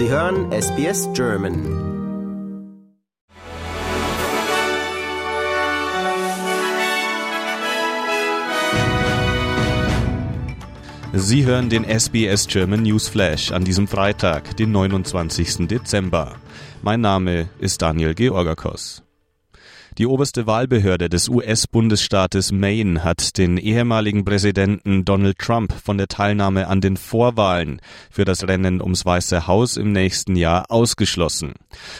Sie hören SBS German. Sie hören den SBS German News Flash an diesem Freitag, den 29. Dezember. Mein Name ist Daniel Georgakos. Die oberste Wahlbehörde des US-Bundesstaates Maine hat den ehemaligen Präsidenten Donald Trump von der Teilnahme an den Vorwahlen für das Rennen ums Weiße Haus im nächsten Jahr ausgeschlossen.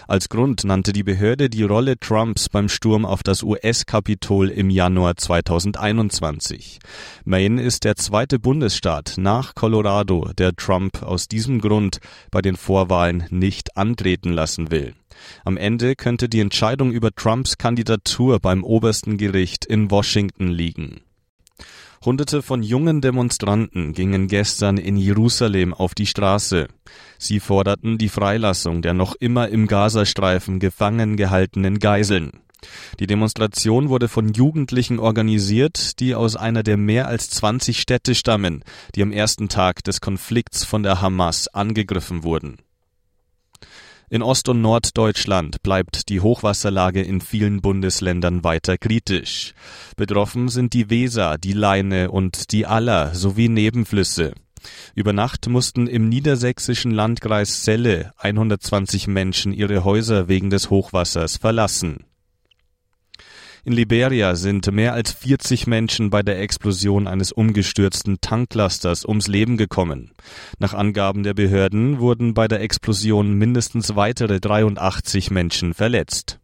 Als Grund nannte die Behörde die Rolle Trumps beim Sturm auf das US-Kapitol im Januar 2021. Maine ist der zweite Bundesstaat nach Colorado, der Trump aus diesem Grund bei den Vorwahlen nicht antreten lassen will. Am Ende könnte die Entscheidung über Trumps Kandidatur beim obersten Gericht in Washington liegen. Hunderte von jungen Demonstranten gingen gestern in Jerusalem auf die Straße. Sie forderten die Freilassung der noch immer im Gazastreifen gefangen gehaltenen Geiseln. Die Demonstration wurde von Jugendlichen organisiert, die aus einer der mehr als 20 Städte stammen, die am ersten Tag des Konflikts von der Hamas angegriffen wurden. In Ost- und Norddeutschland bleibt die Hochwasserlage in vielen Bundesländern weiter kritisch. Betroffen sind die Weser, die Leine und die Aller sowie Nebenflüsse. Über Nacht mussten im niedersächsischen Landkreis Celle 120 Menschen ihre Häuser wegen des Hochwassers verlassen. In Liberia sind mehr als 40 Menschen bei der Explosion eines umgestürzten Tanklasters ums Leben gekommen. Nach Angaben der Behörden wurden bei der Explosion mindestens weitere 83 Menschen verletzt.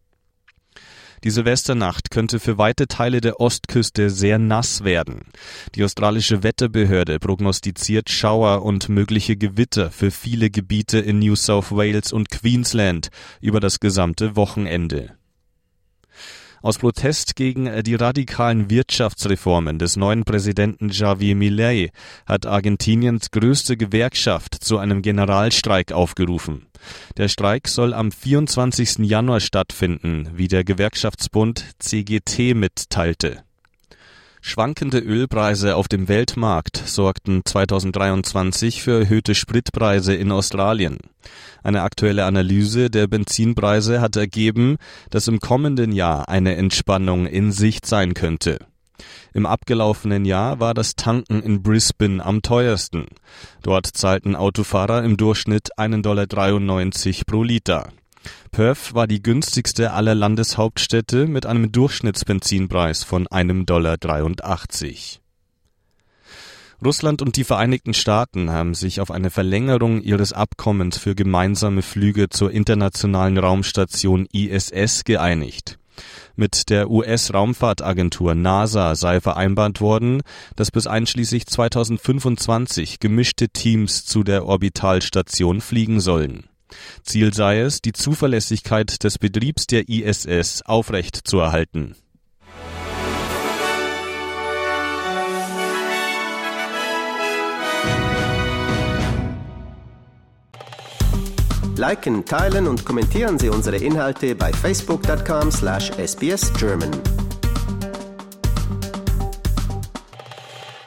Die Silvesternacht könnte für weite Teile der Ostküste sehr nass werden. Die australische Wetterbehörde prognostiziert Schauer und mögliche Gewitter für viele Gebiete in New South Wales und Queensland über das gesamte Wochenende. Aus Protest gegen äh, die radikalen Wirtschaftsreformen des neuen Präsidenten Javier Milei hat Argentiniens größte Gewerkschaft zu einem Generalstreik aufgerufen. Der Streik soll am 24. Januar stattfinden, wie der Gewerkschaftsbund CGT mitteilte. Schwankende Ölpreise auf dem Weltmarkt sorgten 2023 für erhöhte Spritpreise in Australien. Eine aktuelle Analyse der Benzinpreise hat ergeben, dass im kommenden Jahr eine Entspannung in Sicht sein könnte. Im abgelaufenen Jahr war das Tanken in Brisbane am teuersten. Dort zahlten Autofahrer im Durchschnitt 1,93 Dollar pro Liter. Perth war die günstigste aller Landeshauptstädte mit einem Durchschnittsbenzinpreis von einem Dollar. Russland und die Vereinigten Staaten haben sich auf eine Verlängerung ihres Abkommens für gemeinsame Flüge zur internationalen Raumstation ISS geeinigt. Mit der US-Raumfahrtagentur NASA sei vereinbart worden, dass bis einschließlich 2025 gemischte Teams zu der Orbitalstation fliegen sollen. Ziel sei es, die Zuverlässigkeit des Betriebs der ISS aufrechtzuerhalten. Liken, teilen und kommentieren Sie unsere Inhalte bei facebook.com/sbsgerman.